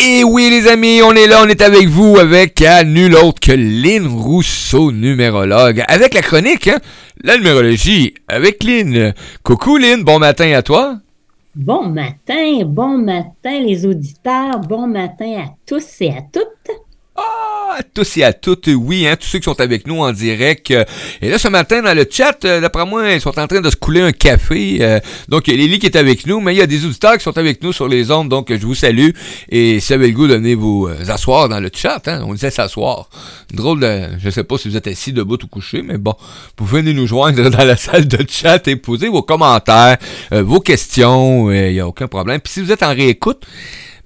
Et oui, les amis, on est là, on est avec vous, avec à nul autre que Lynn Rousseau, numérologue, avec la chronique, hein, la numérologie, avec Lynn. Coucou Lynn, bon matin à toi. Bon matin, bon matin les auditeurs, bon matin à tous et à toutes. À tous et à toutes, oui, hein, tous ceux qui sont avec nous en direct. Euh, et là, ce matin, dans le chat, euh, d'après moi, ils sont en train de se couler un café. Euh, donc, il y a Lily qui est avec nous, mais il y a des auditeurs qui sont avec nous sur les ondes, donc je vous salue. Et si vous avez le goût de venir vous asseoir dans le chat, hein, on disait s'asseoir. Drôle de... Je sais pas si vous êtes assis, debout ou couché, mais bon, vous venez nous joindre dans la salle de chat et poser vos commentaires, vos questions, il n'y a aucun problème. Puis si vous êtes en réécoute,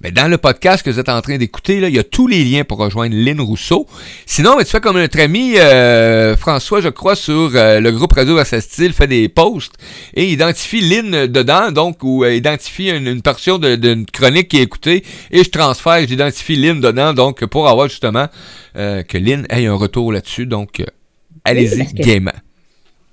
mais dans le podcast que vous êtes en train d'écouter, il y a tous les liens pour rejoindre Lynn Rousseau. Sinon, tu fais comme notre ami euh, François, je crois, sur euh, le groupe Radio style, fait des posts et identifie Lynn dedans, donc, ou euh, identifie une, portion d'une chronique qui est écoutée, et je transfère, j'identifie Lynn dedans, donc, pour avoir justement que Lynn ait un retour là-dessus. Donc, allez-y, gaiement.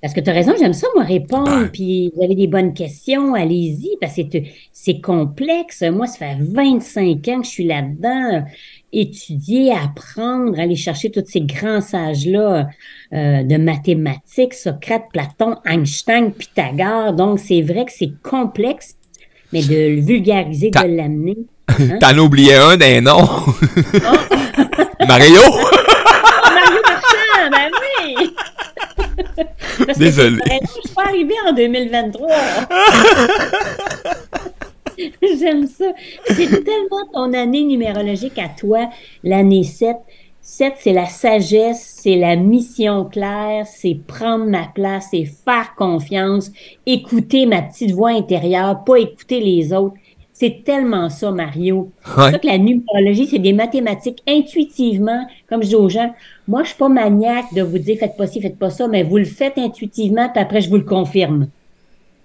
Parce que tu as raison, j'aime ça, moi, répondre. Puis vous avez des bonnes questions, allez-y, parce que c'est complexe. Moi, ça fait 25 ans que je suis là-dedans, étudier, apprendre, aller chercher tous ces grands sages-là euh, de mathématiques, Socrate, Platon, Einstein, Pythagore. Donc, c'est vrai que c'est complexe, mais de le vulgariser, de l'amener. Hein? T'en oubliais un des noms? Mario! Mario Marchand, ben oui! Désolé. je suis pas arrivée en 2023. J'aime ça. C'est tellement ton année numérologique à toi, l'année 7. 7, c'est la sagesse, c'est la mission claire, c'est prendre ma place, c'est faire confiance, écouter ma petite voix intérieure, pas écouter les autres. C'est tellement ça, Mario. C'est ça que la numérologie, c'est des mathématiques intuitivement, comme je dis aux gens. Moi, je suis pas maniaque de vous dire faites pas ci, faites pas ça, mais vous le faites intuitivement, puis après, je vous le confirme.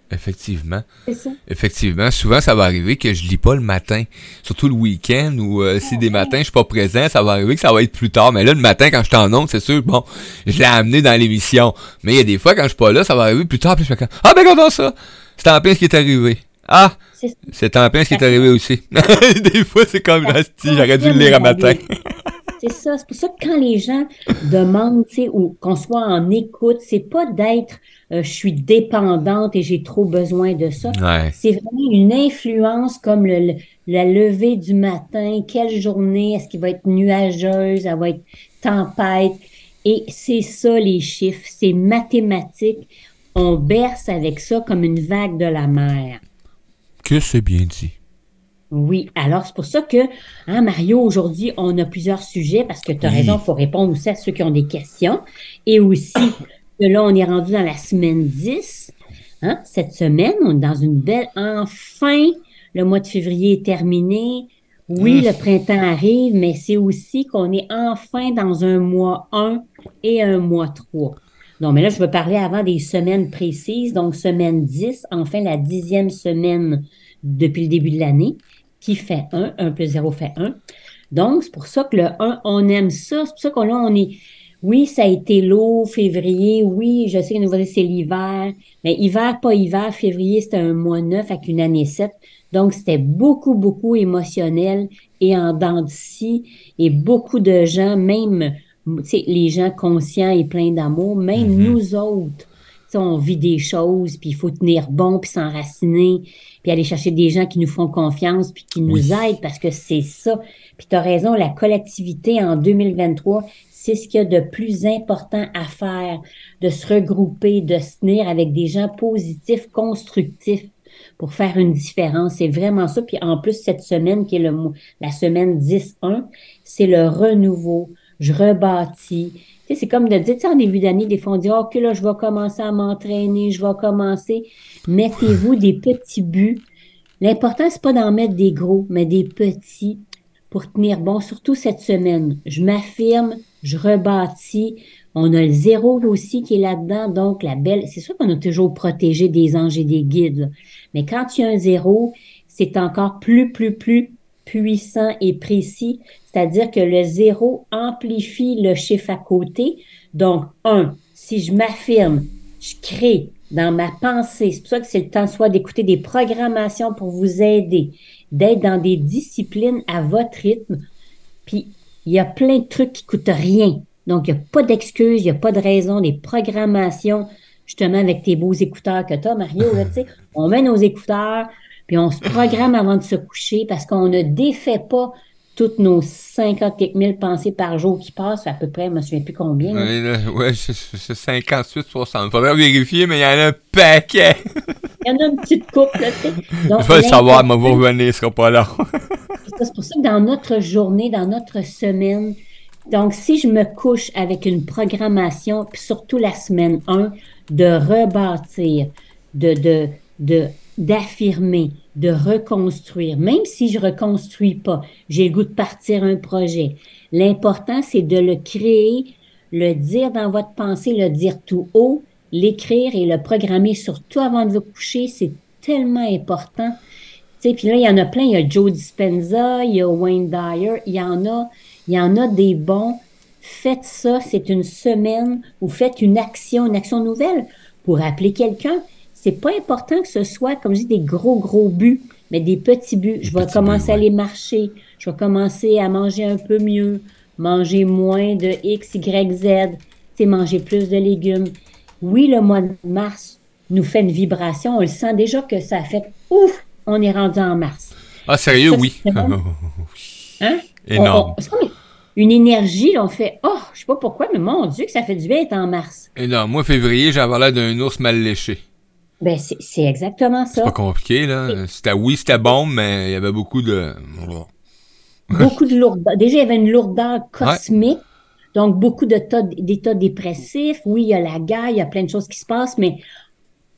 Effectivement. Ça. Effectivement. Souvent, ça va arriver que je lis pas le matin. Surtout le week-end ou euh, si des matins je suis pas présent, ça va arriver que ça va être plus tard. Mais là, le matin, quand je suis en onde, c'est sûr, bon, je l'ai amené dans l'émission. Mais il y a des fois, quand je suis pas là, ça va arriver plus tard, puis je me dis, ah ben, regardons ça! C'est en plein ce qui est arrivé. Ah! C'est en plein ce qui est arrivé aussi. Des fois, c'est comme j'aurais dû le lire à matin. c'est ça. C'est pour ça que quand les gens demandent, tu sais, ou qu'on soit en écoute, c'est pas d'être euh, je suis dépendante et j'ai trop besoin de ça. C'est vraiment une influence comme le, la levée du matin, quelle journée, est-ce qu'il va être nuageuse, elle va être tempête. Et c'est ça les chiffres, c'est mathématique. On berce avec ça comme une vague de la mer que c'est bien dit. Oui, alors c'est pour ça que, hein, Mario, aujourd'hui, on a plusieurs sujets parce que tu as raison, il faut répondre aussi à ceux qui ont des questions. Et aussi, que là, on est rendu dans la semaine 10. Hein, cette semaine, on est dans une belle. Enfin, le mois de février est terminé. Oui, le printemps arrive, mais c'est aussi qu'on est enfin dans un mois 1 et un mois 3. Non, mais là, je veux parler avant des semaines précises. Donc, semaine 10, enfin la dixième semaine depuis le début de l'année, qui fait 1. 1 plus 0 fait 1. Donc, c'est pour ça que le 1, on aime ça. C'est pour ça que là, on est... Oui, ça a été lourd, février. Oui, je sais que nous c'est l'hiver. Mais hiver, pas hiver. Février, c'était un mois neuf avec une année 7. Donc, c'était beaucoup, beaucoup émotionnel et en dents de scie. Et beaucoup de gens, même les gens conscients et pleins d'amour, même mm-hmm. nous autres, on vit des choses, puis il faut tenir bon, puis s'enraciner, puis aller chercher des gens qui nous font confiance, puis qui nous aident, parce que c'est ça. Puis tu as raison, la collectivité en 2023, c'est ce qu'il y a de plus important à faire, de se regrouper, de se tenir avec des gens positifs, constructifs pour faire une différence. C'est vraiment ça. Puis en plus, cette semaine, qui est le, la semaine 10-1, c'est le renouveau, je rebâtis. C'est comme de dire, en début d'année, des fois, on dit, OK, là, je vais commencer à m'entraîner, je vais commencer. Mettez-vous des petits buts. L'important, c'est pas d'en mettre des gros, mais des petits pour tenir bon, surtout cette semaine. Je m'affirme, je rebâtis. On a le zéro aussi qui est là-dedans, donc la belle. C'est sûr qu'on a toujours protégé des anges et des guides, mais quand il y a un zéro, c'est encore plus, plus, plus puissant et précis, c'est-à-dire que le zéro amplifie le chiffre à côté. Donc, un, si je m'affirme, je crée, dans ma pensée. C'est pour ça que c'est le temps soit d'écouter des programmations pour vous aider, d'être dans des disciplines à votre rythme. Puis, il y a plein de trucs qui coûtent rien. Donc, il n'y a pas d'excuses, il n'y a pas de raison, des programmations, justement, avec tes beaux écouteurs que tu as, Mario, sais, on met nos écouteurs, puis on se programme avant de se coucher parce qu'on ne défait pas toutes nos 50 quelques mille pensées par jour qui passent, à peu près, je ne me souviens plus combien. Oui, c'est 58, 60. Il faudrait vérifier, mais il y en a un paquet. il y en a une petite coupe, là, tu sais. Je vais le savoir, mais vous revenir, ce sera pas là. c'est pour ça que dans notre journée, dans notre semaine, donc si je me couche avec une programmation, puis surtout la semaine 1, de rebâtir, de, de, de d'affirmer, de reconstruire, même si je reconstruis pas, j'ai le goût de partir un projet. L'important, c'est de le créer, le dire dans votre pensée, le dire tout haut, l'écrire et le programmer surtout avant de vous coucher. C'est tellement important. Puis là, il y en a plein. Il y a Joe Dispenza, il y a Wayne Dyer, il y en a, il y en a des bons. Faites ça, c'est une semaine ou faites une action, une action nouvelle pour appeler quelqu'un c'est pas important que ce soit, comme je dis, des gros, gros buts, mais des petits buts. je vais commencer à aller marcher. Je vais commencer à manger un peu mieux, manger moins de X, Y, Z, c'est manger plus de légumes. Oui, le mois de mars nous fait une vibration. On le sent déjà que ça fait ouf, on est rendu en mars. Ah, sérieux, oui. hein? Énorme. une énergie, on fait Oh, je sais pas pourquoi, mais mon Dieu, que ça fait du bien d'être en mars. Énorme. Moi, février, j'avais l'air d'un ours mal léché. Ben, c'est exactement ça. C'est pas compliqué, là. C'était, oui, c'était bon, mais il y avait beaucoup de. beaucoup de lourdeur. Déjà, il y avait une lourdeur cosmique. Donc, beaucoup d'états dépressifs. Oui, il y a la guerre, il y a plein de choses qui se passent, mais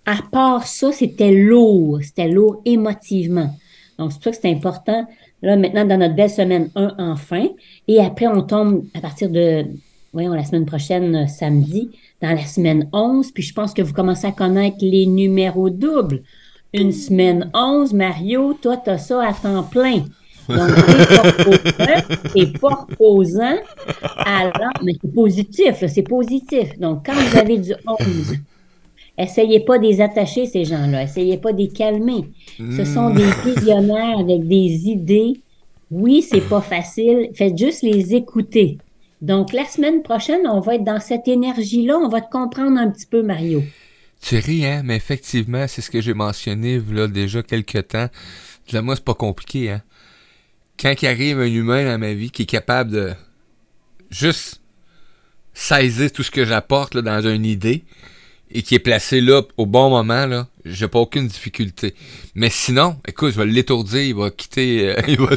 à part ça, c'était lourd. C'était lourd émotivement. Donc, c'est pour ça que c'est important. Là, maintenant, dans notre belle semaine 1, enfin. Et après, on tombe à partir de, voyons, la semaine prochaine, samedi, dans la semaine 11, puis je pense que vous commencez à connaître les numéros doubles. Une semaine 11, Mario, toi, tu as ça à temps plein. Donc, et pas reposant, alors, mais c'est positif, c'est positif. Donc, quand vous avez du 11, essayez pas de les attacher, ces gens-là. Essayez pas de les calmer. Ce sont des hmm. visionnaires avec des idées. Oui, c'est pas facile. Faites juste les écouter. Donc, la semaine prochaine, on va être dans cette énergie-là. On va te comprendre un petit peu, Mario. Tu ris, hein? Mais effectivement, c'est ce que j'ai mentionné là, déjà quelques temps. Là, moi, c'est pas compliqué, hein? Quand il arrive un humain dans ma vie qui est capable de juste saisir tout ce que j'apporte dans une idée et qui est placé là au bon moment, là, j'ai pas aucune difficulté. Mais sinon, écoute, je vais l'étourdir, il va quitter. Euh, il va...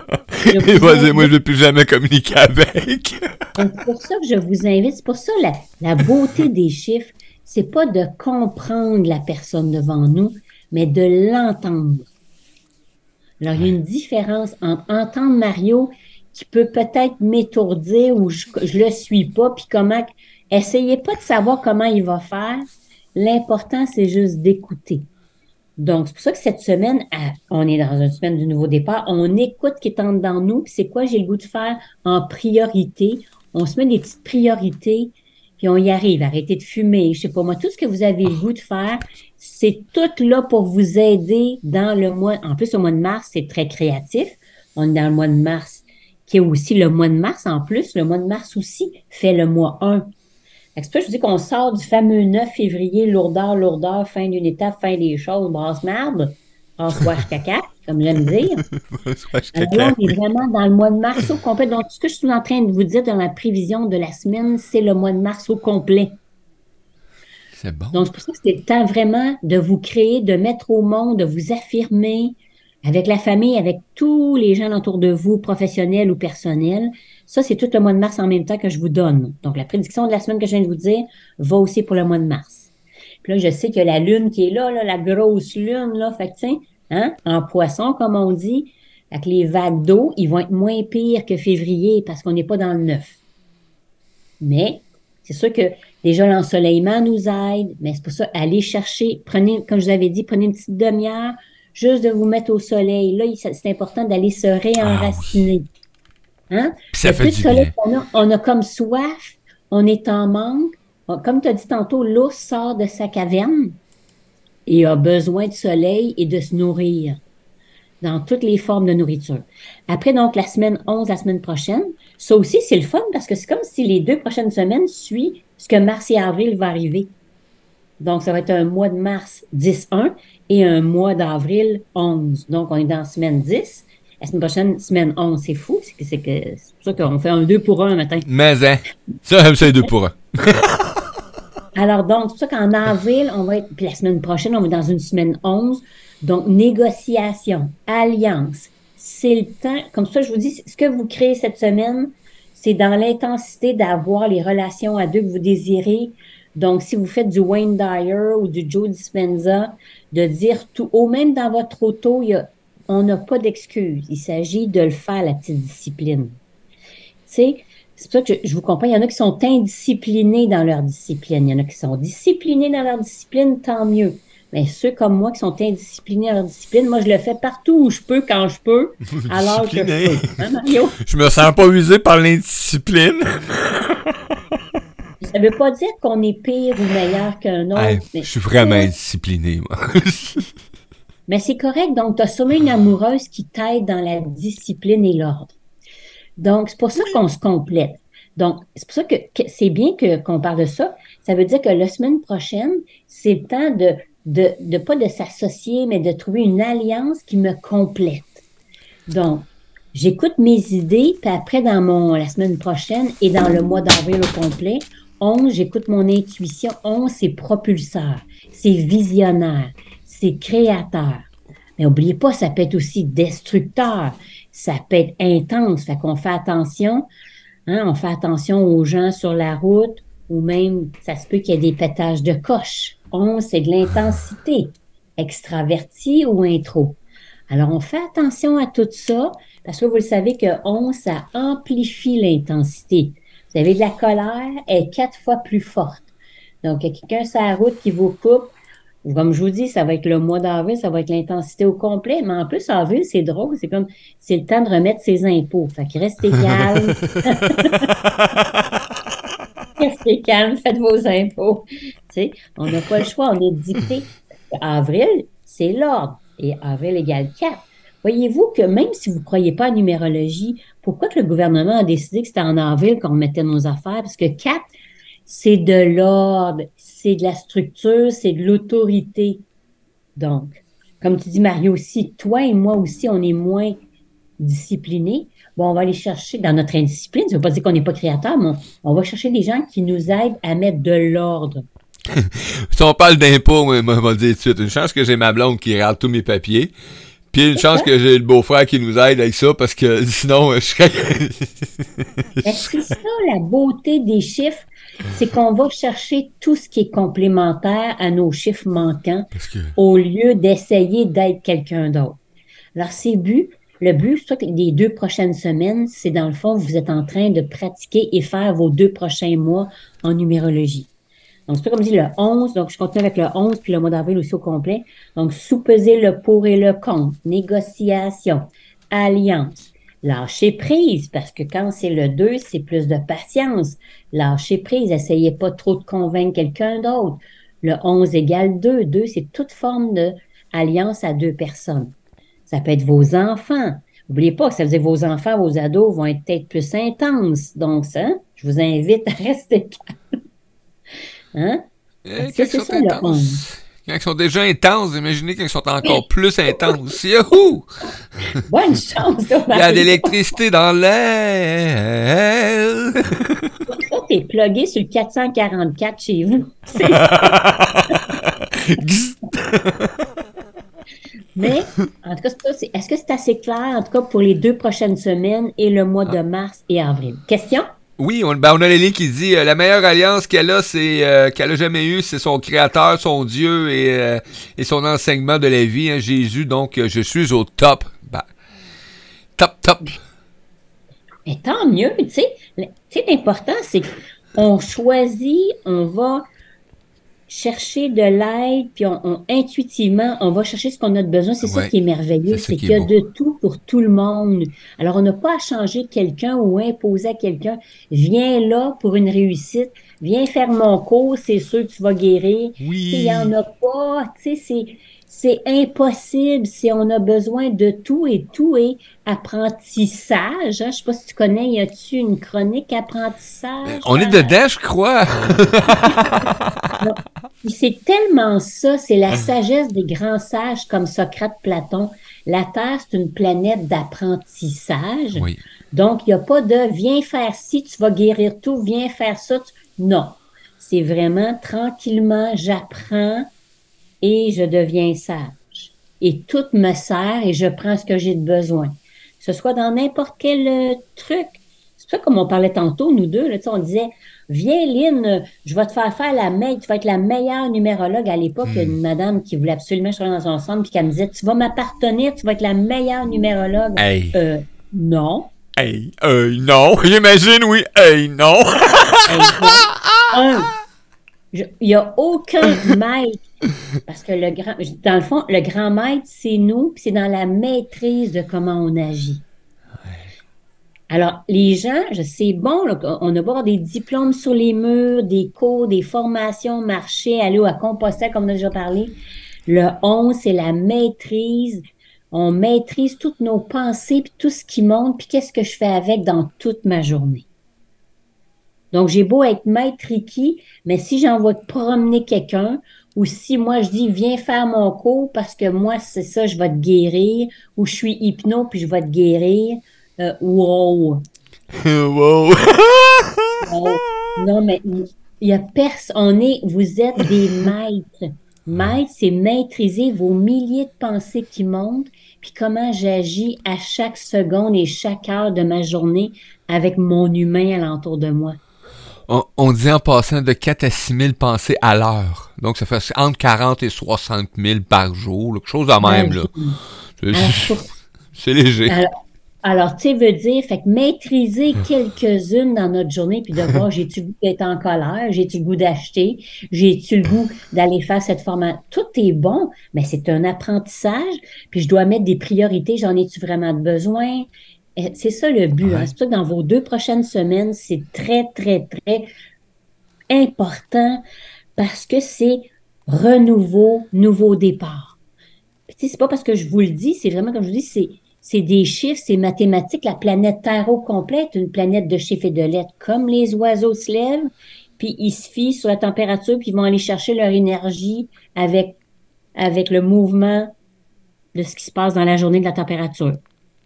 Vas-y, moi, je ne veux plus jamais communiquer avec. c'est pour ça que je vous invite. C'est pour ça la, la beauté des chiffres, c'est pas de comprendre la personne devant nous, mais de l'entendre. Alors, il y a une différence entre entendre Mario qui peut peut-être m'étourdir ou je, ne le suis pas, puis comment. Essayez pas de savoir comment il va faire. L'important, c'est juste d'écouter. Donc, c'est pour ça que cette semaine, on est dans une semaine du nouveau départ, on écoute qui est en dedans nous, puis c'est quoi j'ai le goût de faire en priorité. On se met des petites priorités, puis on y arrive. Arrêtez de fumer, je sais pas moi, tout ce que vous avez le goût de faire, c'est tout là pour vous aider dans le mois. En plus, au mois de mars, c'est très créatif. On est dans le mois de mars, qui est aussi le mois de mars en plus. Le mois de mars aussi fait le mois 1 c'est pour je vous dis qu'on sort du fameux 9 février, lourdeur, lourdeur, fin d'une étape, fin des choses, brasse marde, brasse wash caca, comme j'aime dire. Alors là, on est vraiment dans le mois de mars au complet. Donc, ce que je suis en train de vous dire dans la prévision de la semaine, c'est le mois de mars au complet. C'est bon. Donc, c'est pour ça que c'est le temps vraiment de vous créer, de mettre au monde, de vous affirmer avec la famille, avec tous les gens autour de vous, professionnels ou personnels. Ça, c'est tout le mois de mars en même temps que je vous donne. Donc, la prédiction de la semaine que je viens de vous dire va aussi pour le mois de mars. Puis là, je sais que la lune qui est là, la grosse lune, là, fait que, hein, en poisson, comme on dit, avec les vagues d'eau, ils vont être moins pires que février parce qu'on n'est pas dans le neuf. Mais, c'est sûr que déjà l'ensoleillement nous aide, mais c'est pour ça, allez chercher, prenez, comme je vous avais dit, prenez une petite demi-heure, juste de vous mettre au soleil. Là, c'est important d'aller se réenraciner. Hein? Ça fait du On, a, on a comme soif, on est en manque. comme tu as dit tantôt, l'ours sort de sa caverne et a besoin de soleil et de se nourrir dans toutes les formes de nourriture. Après, donc, la semaine 11, la semaine prochaine, ça aussi, c'est le fun parce que c'est comme si les deux prochaines semaines suivent ce que mars et avril va arriver. Donc, ça va être un mois de mars 10-1 et un mois d'avril 11. Donc, on est dans la semaine 10. La semaine prochaine, semaine 11, c'est fou. C'est que c'est pour ça qu'on fait un 2 pour 1 un matin. Mais, hein, ça, c'est 2 pour 1. Alors, donc, c'est pour ça qu'en avril, on va être, puis la semaine prochaine, on va être dans une semaine 11. Donc, négociation, alliance, c'est le temps. Comme ça, je vous dis, ce que vous créez cette semaine, c'est dans l'intensité d'avoir les relations à deux que vous désirez. Donc, si vous faites du Wayne Dyer ou du Joe Dispenza, de dire tout, au même dans votre auto, il y a, on n'a pas d'excuse. Il s'agit de le faire, la petite discipline. Tu sais, c'est pour ça que je, je, vous comprends. Il y en a qui sont indisciplinés dans leur discipline. Il y en a qui sont disciplinés dans leur discipline, tant mieux. Mais ceux comme moi qui sont indisciplinés dans leur discipline, moi, je le fais partout où je peux, quand je peux, alors que je peux. Hein, Mario? Je me sens pas usé par l'indiscipline. Ça veut pas dire qu'on est pire ou meilleur qu'un autre. Hey, je suis vraiment indiscipliné, moi. mais c'est correct. Donc, tu as sûrement une amoureuse qui t'aide dans la discipline et l'ordre. Donc, c'est pour ça qu'on se complète. Donc, c'est pour ça que, que c'est bien que, qu'on parle de ça. Ça veut dire que la semaine prochaine, c'est le temps de de, de pas de s'associer, mais de trouver une alliance qui me complète. Donc, j'écoute mes idées, puis après, dans mon, la semaine prochaine et dans le mois d'avril au complet, 11, j'écoute mon intuition. 11, c'est propulseur, c'est visionnaire, c'est créateur. Mais n'oubliez pas, ça peut être aussi destructeur, ça peut être intense. Fait qu'on fait attention, hein, on fait attention aux gens sur la route, ou même, ça se peut qu'il y ait des pétages de coche. 11, c'est de l'intensité, extraverti ou intro. Alors, on fait attention à tout ça parce que vous le savez que 11, ça amplifie l'intensité. Vous avez de la colère, elle est quatre fois plus forte. Donc, il y a quelqu'un sur la route qui vous coupe. Comme je vous dis, ça va être le mois d'avril, ça va être l'intensité au complet. Mais en plus, avril, c'est drôle. C'est comme, c'est le temps de remettre ses impôts. Fait que restez calme. restez calme, faites vos impôts. On n'a pas le choix, on est dicté. Avril, c'est l'ordre. Et avril égale 4. Voyez-vous que même si vous ne croyez pas à la numérologie, pourquoi que le gouvernement a décidé que c'était en avril qu'on mettait nos affaires? Parce que 4, c'est de l'ordre, c'est de la structure, c'est de l'autorité. Donc, comme tu dis, Mario aussi, toi et moi aussi, on est moins disciplinés. Bon, on va aller chercher dans notre indiscipline, ça ne veut pas dire qu'on n'est pas créateur, mais on va chercher des gens qui nous aident à mettre de l'ordre si on parle d'impôts, on va dire tout de suite, une chance que j'ai ma blonde qui regarde tous mes papiers. Puis une chance que j'ai le beau-frère qui nous aide avec ça, parce que sinon, je serais... c'est ça, la beauté des chiffres, c'est qu'on va chercher tout ce qui est complémentaire à nos chiffres manquants, au lieu d'essayer d'être quelqu'un d'autre? Alors, c'est but, le but, des deux prochaines semaines, c'est dans le fond, vous êtes en train de pratiquer et faire vos deux prochains mois en numérologie. Donc, c'est comme dit le 11. Donc, je continue avec le 11 puis le mois d'avril aussi au complet. Donc, sous-peser le pour et le contre, négociation, alliance, lâcher prise, parce que quand c'est le 2, c'est plus de patience. Lâcher prise, essayez pas trop de convaincre quelqu'un d'autre. Le 11 égale 2. 2, c'est toute forme de alliance à deux personnes. Ça peut être vos enfants. N'oubliez pas que ça veut dire vos enfants, vos ados vont être peut-être plus intenses. Donc, ça, je vous invite à rester calme. Hein? Eh, quand, ils sont intenses, quand ils sont déjà intenses, imaginez qu'ils sont encore plus intenses. Yahoo! Bonne chance, Il y a de l'électricité dans l'air. Ça, t'es plugué sur le 444 chez vous. Mais, en tout cas, est-ce que c'est assez clair, en tout cas, pour les deux prochaines semaines et le mois de mars et avril? Question? Oui, on, ben on a Lélie qui dit euh, la meilleure alliance qu'elle a, c'est euh, qu'elle a jamais eue, c'est son Créateur, son Dieu et, euh, son enseignement de la vie, hein, Jésus. Donc, je suis au top. Ben, top, top. Mais tant mieux, tu sais. L'important, c'est qu'on choisit, on va chercher de l'aide, puis on, intuitivement, on va chercher ce qu'on a de besoin. C'est ça qui est merveilleux, c'est qu'il y a de tout pour tout le monde. Alors, on n'a pas à changer quelqu'un ou imposer à quelqu'un. Viens là pour une réussite. viens faire mon cours, c'est sûr que tu vas guérir. Oui. Il n'y en a pas, tu sais, c'est c'est impossible si on a besoin de tout et tout est apprentissage. Hein? Je ne sais pas si tu connais, y a-tu une chronique apprentissage? On est dedans, je crois. c'est tellement ça, c'est la sagesse des grands sages comme Socrate, Platon. La Terre, c'est une planète d'apprentissage. Oui. Donc, il n'y a pas de viens faire ci, tu vas guérir tout, viens faire ça. Non. C'est vraiment tranquillement, j'apprends et je deviens sage. Et tout me sert et je prends ce que j'ai de besoin. Que ce soit dans n'importe quel euh, truc. C'est ça comme on parlait tantôt, nous deux, là, on disait, viens Lynn, je vais te faire faire la meilleure, tu vas être la meilleure numérologue. À l'époque, il y a une madame qui voulait absolument que dans son centre, puis qui me disait, tu vas m'appartenir, tu vas être la meilleure numérologue. Hey. Euh, non. Hey, euh, non, j'imagine, oui. Hey, non. un, il n'y a aucun maître. Parce que le grand, dans le fond, le grand maître, c'est nous, puis c'est dans la maîtrise de comment on agit. Alors, les gens, je sais, bon, on a beau des diplômes sur les murs, des cours, des formations, marcher, aller à Compostelle, comme on a déjà parlé. Le 11, c'est la maîtrise. On maîtrise toutes nos pensées, puis tout ce qui monte, puis qu'est-ce que je fais avec dans toute ma journée. Donc, j'ai beau être maître Ricky, mais si j'envoie promener quelqu'un, ou si moi je dis viens faire mon cours parce que moi c'est ça, je vais te guérir, ou je suis hypno puis je vais te guérir, euh, wow. wow. Non, mais il y a personne, on est, vous êtes des maîtres. Maître, c'est maîtriser vos milliers de pensées qui montent, puis comment j'agis à chaque seconde et chaque heure de ma journée avec mon humain alentour de moi on, dit en passant de 4 à 6 000 pensées à l'heure. Donc, ça fait entre 40 et 60 000 par jour, quelque chose de même. là. C'est léger. Alors, tu sais, veut dire, fait que maîtriser quelques-unes dans notre journée, puis de voir, j'ai-tu le goût d'être en colère, j'ai-tu le goût d'acheter, j'ai-tu le goût d'aller faire cette formation. Tout est bon, mais c'est un apprentissage, puis je dois mettre des priorités, j'en ai-tu vraiment besoin? Eh, c'est ça le but. Hein. C'est pour ça que dans vos deux prochaines semaines, c'est très, très, très important parce que c'est renouveau, nouveau départ. Puis, c'est pas parce que je vous le dis, c'est vraiment comme je vous dis, c'est, c'est des chiffres, c'est mathématique. La planète Terre au complet est une planète de chiffres et de lettres. Comme les oiseaux se lèvent, puis ils se fient sur la température, puis ils vont aller chercher leur énergie avec, avec le mouvement de ce qui se passe dans la journée de la température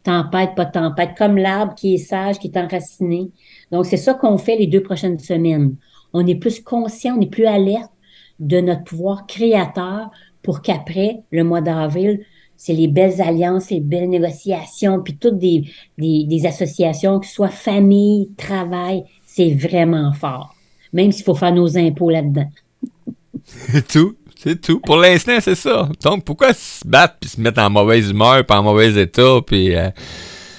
tempête, pas tempête, comme l'arbre qui est sage, qui est enraciné. Donc, c'est ça qu'on fait les deux prochaines semaines. On est plus conscient, on est plus alerte de notre pouvoir créateur pour qu'après, le mois d'avril, c'est les belles alliances, les belles négociations, puis toutes des, des, des associations, que ce soit famille, travail, c'est vraiment fort. Même s'il faut faire nos impôts là-dedans. Tout? C'est tout. Pour l'instant, c'est ça. Donc, pourquoi se battre puis se mettre en mauvaise humeur puis en mauvais état puis... Euh,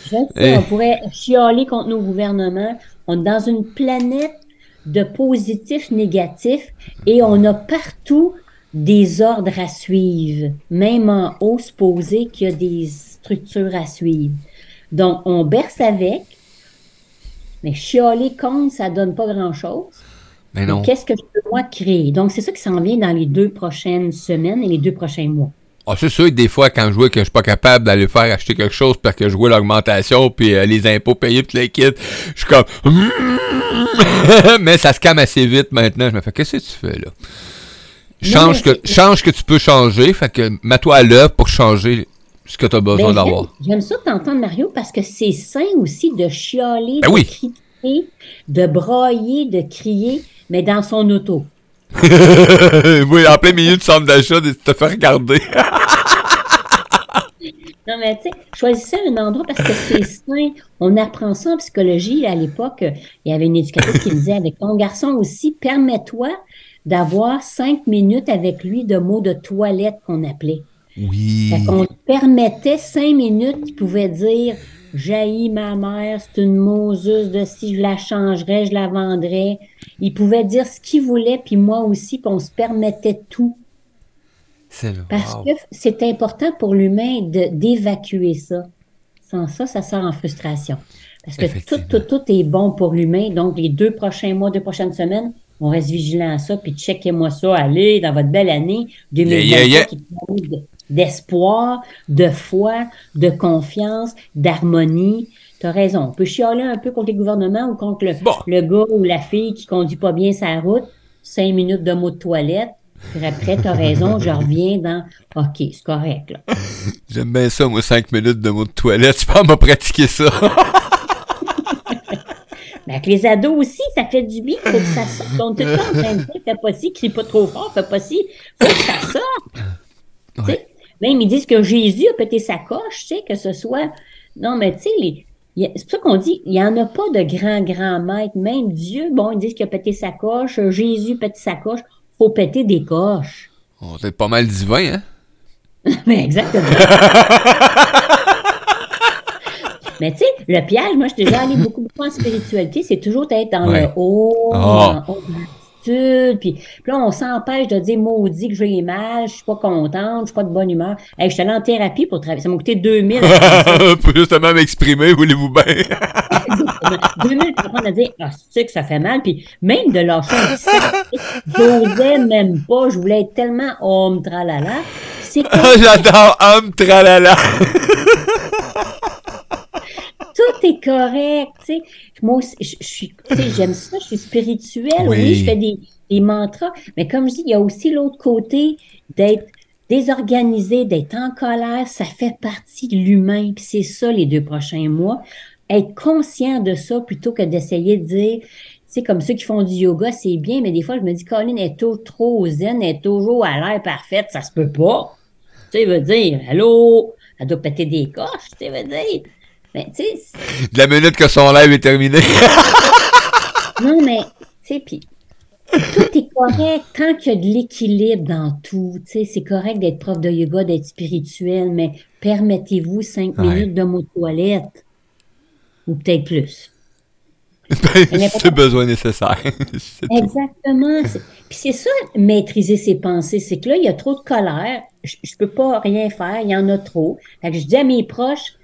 Je sais, eh. on pourrait chialer contre nos gouvernements. On est dans une planète de positifs, négatifs et on a partout des ordres à suivre. Même en haut, supposé qu'il y a des structures à suivre. Donc, on berce avec, mais chialer contre, ça donne pas grand-chose. Mais non. Qu'est-ce que je peux moi créer? Donc, c'est ça qui s'en vient dans les deux prochaines semaines et les deux prochains mois. Ah, c'est sûr, des fois, quand je vois que je suis pas capable d'aller faire acheter quelque chose parce que je vois l'augmentation puis euh, les impôts payés puis les kits, je suis comme mais ça se calme assez vite maintenant. Je me fais qu'est-ce que tu fais là? Change que, change que tu peux changer, fait que mets-toi à l'œuvre pour changer ce que tu as besoin ben, d'avoir. J'aime ça t'entendre, Mario, parce que c'est sain aussi de chialer, ben de oui. critiquer, de broyer, de crier mais dans son auto. oui, en plein milieu du centre d'achat, de te faire regarder. non, mais tu sais, choisissez un endroit parce que c'est sain. On apprend ça en psychologie. À l'époque, il y avait une éducatrice qui me disait avec ton garçon aussi, permets-toi d'avoir cinq minutes avec lui de mots de toilette qu'on appelait. Oui. On permettait cinq minutes, il pouvait dire Jaillit ma mère, c'est une Moses de si je la changerais, je la vendrais. Il pouvait dire ce qu'il voulait, puis moi aussi, qu'on se permettait tout. Parce que c'est important pour l'humain d'évacuer ça. Sans ça, ça sort en frustration. Parce que tout, tout, tout est bon pour l'humain. Donc, les deux prochains mois, deux prochaines semaines, on reste vigilant à ça, puis checkez-moi ça, allez, dans votre belle année 2023 qui d'espoir, de foi, de confiance, d'harmonie. Tu as raison. On peut chialer un peu contre les gouvernements ou contre le, le gars ou la fille qui conduit pas bien sa route. Cinq minutes de mot de toilette. Puis après, tu as raison, je reviens dans OK, c'est correct. J'aime bien ça, moi, cinq minutes de mot de toilette. Je pense m'a pratiquer ça. Mais avec les ados aussi, ça fait du bien. Faut que ça sorte. On tout le temps en train de dire, fais pas ci, crie pas trop fort, fais pas ci. Faut que ça sorte. Ouais. Même ils disent que Jésus a pété sa coche, tu sais, que ce soit. Non, mais tu sais, c'est pour ça qu'on dit, il n'y en a pas de grand, grand maître. Même Dieu, bon, ils disent qu'il a pété sa coche, Jésus pète sa coche. faut péter des coches. On oh, pas mal divin, hein? mais exactement. Mais tu sais, le piège, moi, je suis déjà allé beaucoup, beaucoup en spiritualité, c'est toujours être dans le haut, oh. Dans puis, puis là, on s'empêche de dire maudit que j'ai mal, je suis pas contente, je suis pas de bonne humeur. Hey, je suis allée en thérapie pour travailler. Ça m'a coûté 2000. pour justement m'exprimer, voulez-vous bien? 2000 pour apprendre à dire, ah, c'est que ça fait mal? Puis même de lâcher un petit j'osais même pas, je voulais être tellement homme tralala. C'est J'adore homme tralala tout est correct, tu sais. Moi aussi, je, suis, j'aime ça, je suis spirituelle, oui, je fais des, des, mantras, mais comme je dis, il y a aussi l'autre côté d'être désorganisé, d'être en colère, ça fait partie de l'humain, puis c'est ça les deux prochains mois. Être conscient de ça plutôt que d'essayer de dire, tu sais, comme ceux qui font du yoga, c'est bien, mais des fois, je me dis, Colin est trop, trop zen, elle est toujours à l'air parfaite, ça se peut pas. Tu sais, veut dire, allô, elle doit péter des coches, tu sais, veut dire. Mais, tu sais. De la minute que son live est terminé. non, mais, tu sais, puis. Tout est correct tant qu'il y a de l'équilibre dans tout. Tu sais, c'est correct d'être prof de yoga, d'être spirituel, mais permettez-vous cinq minutes de mot toilette. Ou peut-être plus. Ben, c'est besoin nécessaire. Exactement. Puis c'est ça, maîtriser ses pensées. C'est que là, il y a trop de colère. Je, ne peux pas rien faire. Il y en a trop. Fait que je dis à mes proches,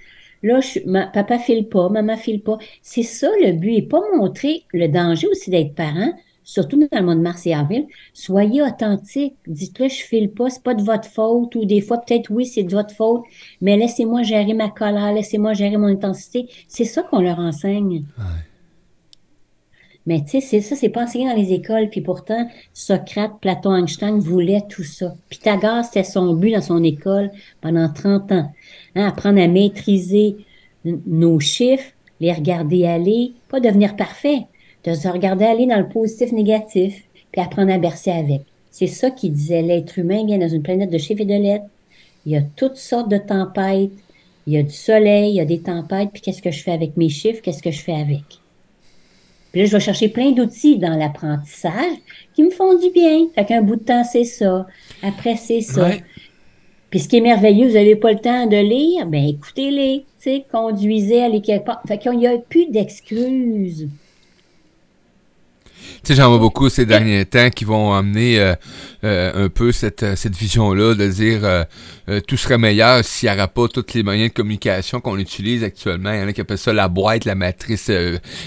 Là, je, papa file pas, maman file pas. C'est ça le but, et pas montrer le danger aussi d'être parent, surtout dans le mois de mars et avril. Soyez authentique. Dites-le, je file pas, c'est pas de votre faute, ou des fois, peut-être, oui, c'est de votre faute, mais laissez-moi gérer ma colère, laissez-moi gérer mon intensité. C'est ça qu'on leur enseigne. Mais tu sais, c'est ça, c'est pas enseigné dans les écoles. Puis pourtant, Socrate, Platon, Einstein voulaient tout ça. Pythagore, c'était son but dans son école pendant 30 ans. Hein, apprendre à maîtriser nos chiffres, les regarder aller, pas devenir parfait, de se regarder aller dans le positif négatif, puis apprendre à bercer avec. C'est ça qui disait l'être humain vient dans une planète de chiffres et de lettres. Il y a toutes sortes de tempêtes, il y a du soleil, il y a des tempêtes, puis qu'est-ce que je fais avec mes chiffres, qu'est-ce que je fais avec? Puis là, je vais chercher plein d'outils dans l'apprentissage qui me font du bien. Fait qu'un bout de temps, c'est ça. Après, c'est ça. Puis ce qui est merveilleux, vous n'avez pas le temps de lire, ben écoutez-les, tu sais, conduisez, allez quelque part. Fait qu'il n'y a plus d'excuses. Tu sais, j'en vois beaucoup ces derniers temps qui vont amener euh, euh, un peu cette, euh, cette vision-là de dire tout serait meilleur s'il n'y avait pas tous les moyens de communication qu'on utilise actuellement. Il y en a qui appellent ça la boîte, la matrice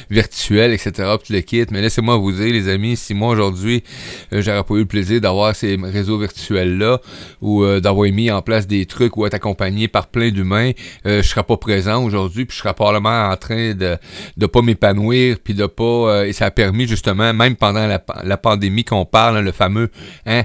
virtuelle, etc. Puis le kit. Mais laissez-moi vous dire, les amis, si moi aujourd'hui, j'aurais pas eu le plaisir d'avoir ces réseaux virtuels-là ou d'avoir mis en place des trucs ou être accompagné par plein d'humains, je serais pas présent aujourd'hui, puis je serais probablement en train de de pas m'épanouir, puis de pas... et ça a permis justement même pendant la, pandémie qu'on parle, hein, le fameux hein,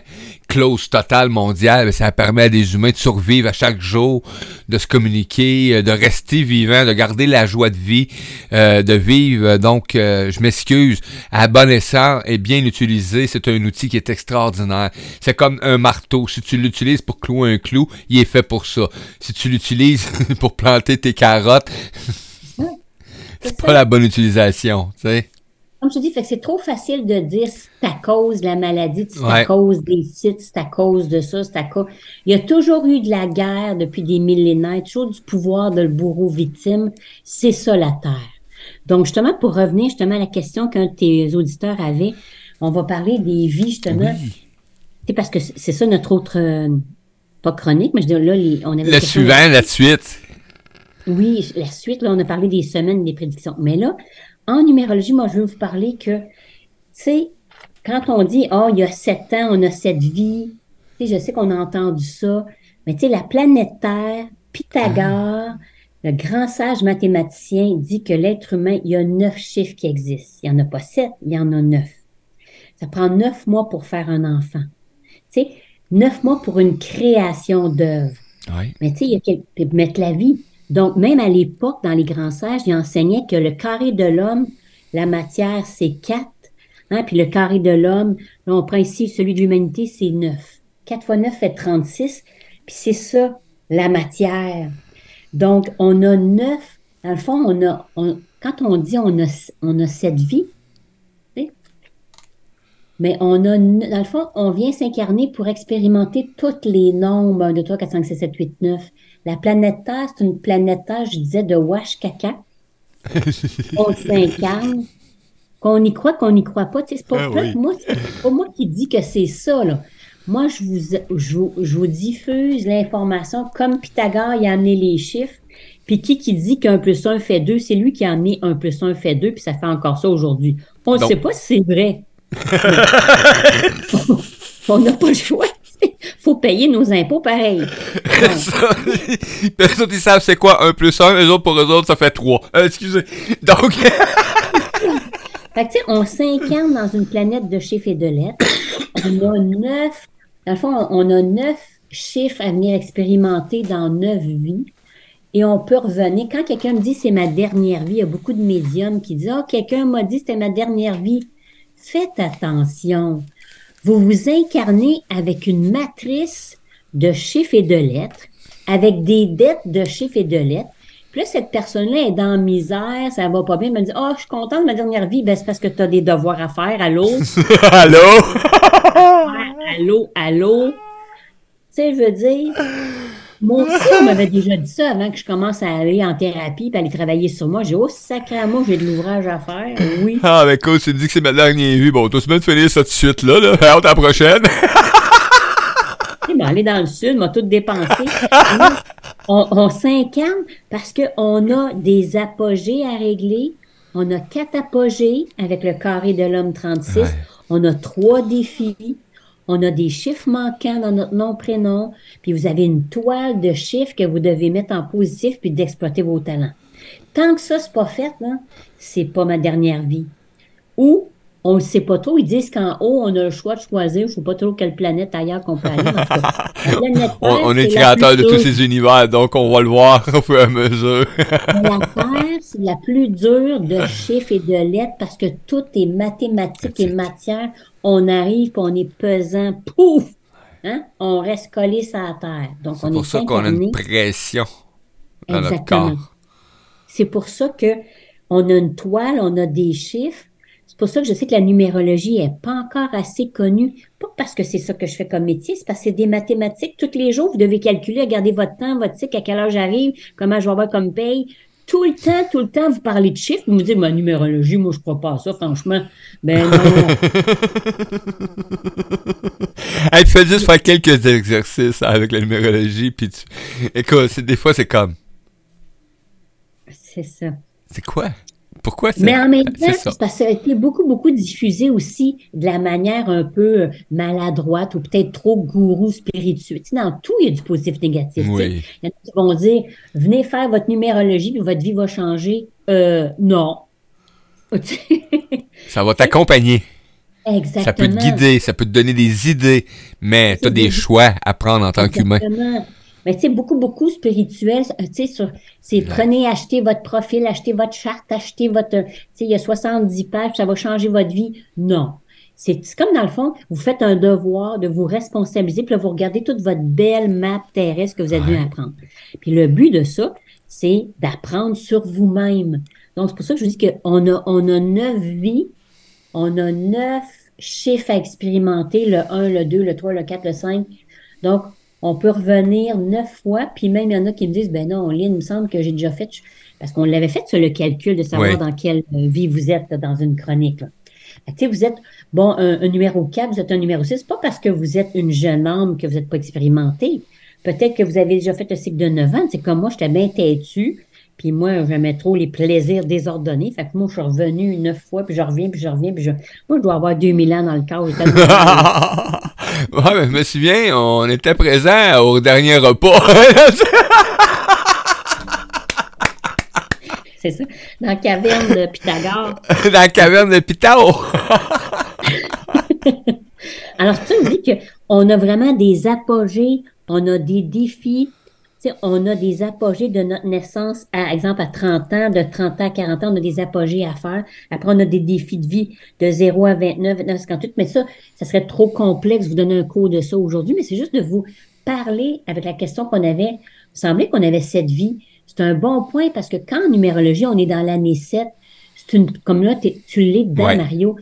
close total mondial, ben, ça permet à des humains de survivre à chaque jour, de se communiquer, euh, de rester vivant, de garder la joie de vie, euh, de vivre. Donc, euh, je m'excuse, à bon escient et bien utilisé, c'est un outil qui est extraordinaire. C'est comme un marteau. Si tu l'utilises pour clouer un clou, il est fait pour ça. Si tu l'utilises pour planter tes carottes, c'est pas la bonne utilisation, tu sais comme je te dis, c'est trop facile de dire c'est à cause de la maladie, c'est à cause des sites, c'est à cause de ça, c'est à cause. Il y a toujours eu de la guerre depuis des millénaires, toujours du pouvoir de le bourreau victime. C'est ça la Terre. Donc, justement, pour revenir justement à la question qu'un de tes auditeurs avait, on va parler des vies, justement. C'est parce que c'est ça notre autre, euh, pas chronique, mais je veux dire, là, on avait. Le suivant, la suite. Oui, la suite, là, on a parlé des semaines, des prédictions. Mais là, en numérologie, moi, je veux vous parler que, tu sais, quand on dit, oh, il y a sept ans, on a cette vie, tu sais, je sais qu'on a entendu ça, mais tu sais, la planète Terre, Pythagore, le grand sage mathématicien dit que l'être humain, il y a neuf chiffres qui existent. Il n'y en a pas sept, il y en a neuf. Ça prend neuf mois pour faire un enfant. Tu sais, neuf mois pour une création d'œuvre. Mais tu sais, il y a mettre la vie. Donc, même à l'époque, dans les grands sages, il enseignait que le carré de l'homme, la matière, c'est quatre. Hein, puis le carré de l'homme, on prend ici celui de l'humanité, c'est neuf. Quatre fois neuf fait 36. Puis c'est ça, la matière. Donc, on a neuf. Dans le fond, on a, quand on dit on a, on a cette vie, mais on a, dans le fond, on vient s'incarner pour expérimenter tous les nombres 1, 2, 3, 4, 5, 6, 7, 8, 9. La planète Terre, c'est une planète Terre, je disais, de wash caca. on s'incarne. Qu'on y croit, qu'on n'y croit pas. C'est pas, ah moi, pas moi qui dis que c'est ça. Là. Moi, je vous, je, vous diffuse l'information comme Pythagore il a amené les chiffres. Puis qui qui dit qu'un plus un fait deux, c'est lui qui a amené un plus un fait deux, puis ça fait encore ça aujourd'hui. On ne sait pas si c'est vrai. on n'a pas le choix. Il faut payer nos impôts pareil. les autres, ils savent c'est quoi un plus un, les autres, pour eux autres, ça fait trois. Euh, excusez. Donc. fait que, tu sais, on s'incarne dans une planète de chiffres et de lettres. On a neuf. Dans le fond, on a neuf chiffres à venir expérimenter dans neuf vies. Et on peut revenir. Quand quelqu'un me dit c'est ma dernière vie, il y a beaucoup de médiums qui disent Ah, oh, quelqu'un m'a dit c'était ma dernière vie. Faites attention vous vous incarnez avec une matrice de chiffres et de lettres, avec des dettes de chiffres et de lettres. Puis là, cette personne-là est dans la misère, ça va pas bien, elle me dit Oh, je suis contente de ma dernière vie. Ben, c'est parce que tu as des devoirs à faire. Allô? allô? allô, allô? Tu sais, je veux dire, moi aussi, on m'avait déjà dit ça avant que je commence à aller en thérapie et aller travailler sur moi. J'ai oh sacrément, j'ai de l'ouvrage à faire. Oui. Ah, ben cool, tu dis que c'est ma dernière vue. Bon, toi, tu de finir ça tout de suite, là. là. À la prochaine. ben, aller dans le sud, m'a tout dépensé. on, on s'incarne parce qu'on a des apogées à régler. On a quatre apogées avec le carré de l'homme 36. On a trois défis on a des chiffres manquants dans notre nom, prénom, puis vous avez une toile de chiffres que vous devez mettre en positif puis d'exploiter vos talents. Tant que ça, c'est pas fait, c'est pas ma dernière vie. Ou, on ne sait pas trop, ils disent qu'en haut, on a le choix de choisir, je ne sais pas trop quelle planète ailleurs qu'on peut aller. on, est, créateur de tous ces univers, donc on va le voir au fur et à mesure. la Terre, c'est la plus dure de chiffres et de lettres parce que tout est mathématique et matière on arrive, puis on est pesant, pouf! Hein? On reste collé sur la terre. Donc, c'est pour ça qu'on a une pression dans notre corps. C'est pour ça que on a une toile, on a des chiffres. C'est pour ça que je sais que la numérologie n'est pas encore assez connue. Pas parce que c'est ça que je fais comme métier, c'est parce que c'est des mathématiques. Tous les jours, vous devez calculer, regarder votre temps, votre cycle, à quelle heure j'arrive, comment je vais avoir comme paye tout le temps, tout le temps, vous parlez de chiffres, vous me dites, ma numérologie, moi, je crois pas à ça, franchement. Ben non. Elle fait juste faire quelques exercices avec la numérologie, puis tu... Écoute, des fois, c'est comme... C'est ça. C'est quoi? Pourquoi Mais en même temps, c'est parce que ça a été beaucoup, beaucoup diffusé aussi de la manière un peu euh, maladroite ou peut-être trop gourou spirituel. Tu sais, dans tout, il y a du positif négatif. Il y en a qui vont dire venez faire votre numérologie puis votre vie va changer. Euh, non. ça va t'accompagner. Exactement. Ça peut te guider, ça peut te donner des idées, mais tu as des choix à prendre en tant qu'humain. Mais tu sais, beaucoup, beaucoup spirituel, euh, tu sais, c'est prenez, achetez votre profil, achetez votre charte, achetez votre, tu sais, il y a 70 pages, ça va changer votre vie. Non. C'est comme dans le fond, vous faites un devoir de vous responsabiliser, puis là, vous regardez toute votre belle map terrestre que vous êtes venu apprendre. Puis le but de ça, c'est d'apprendre sur vous-même. Donc, c'est pour ça que je vous dis qu'on a, on a neuf vies, on a neuf chiffres à expérimenter, le 1, le 2, le 3, le 4, le 5. Donc, on peut revenir neuf fois, puis même il y en a qui me disent, ben non, Lynn, il me semble que j'ai déjà fait, parce qu'on l'avait fait sur le calcul de savoir dans quelle vie vous êtes dans une chronique. Tu sais, vous êtes, bon, un, numéro 4, vous êtes un numéro 6, pas parce que vous êtes une jeune âme que vous n'êtes pas expérimenté. Peut-être que vous avez déjà fait le cycle de 9 ans. C'est comme moi, j'étais bien têtu. Puis moi, j'aimais trop les plaisirs désordonnés. Fait que moi, je suis revenu neuf fois, puis je reviens, puis je reviens, puis je... Moi, je dois avoir 2000 ans dans le corps. ouais, mais je me souviens, on était présents au dernier repas. C'est ça, dans la caverne de Pythagore. dans la caverne de Pythagore. Alors, tu me dis qu'on a vraiment des apogées, on a des défis, on a des apogées de notre naissance, à exemple à 30 ans, de 30 ans à 40 ans, on a des apogées à faire. Après, on a des défis de vie de 0 à 29, 29 58. Mais ça, ça serait trop complexe, vous donner un cours de ça aujourd'hui, mais c'est juste de vous parler avec la question qu'on avait. Il semblait qu'on avait cette vie. C'est un bon point parce que quand en numérologie, on est dans l'année 7, c'est une, comme là, tu l'es dedans, Mario.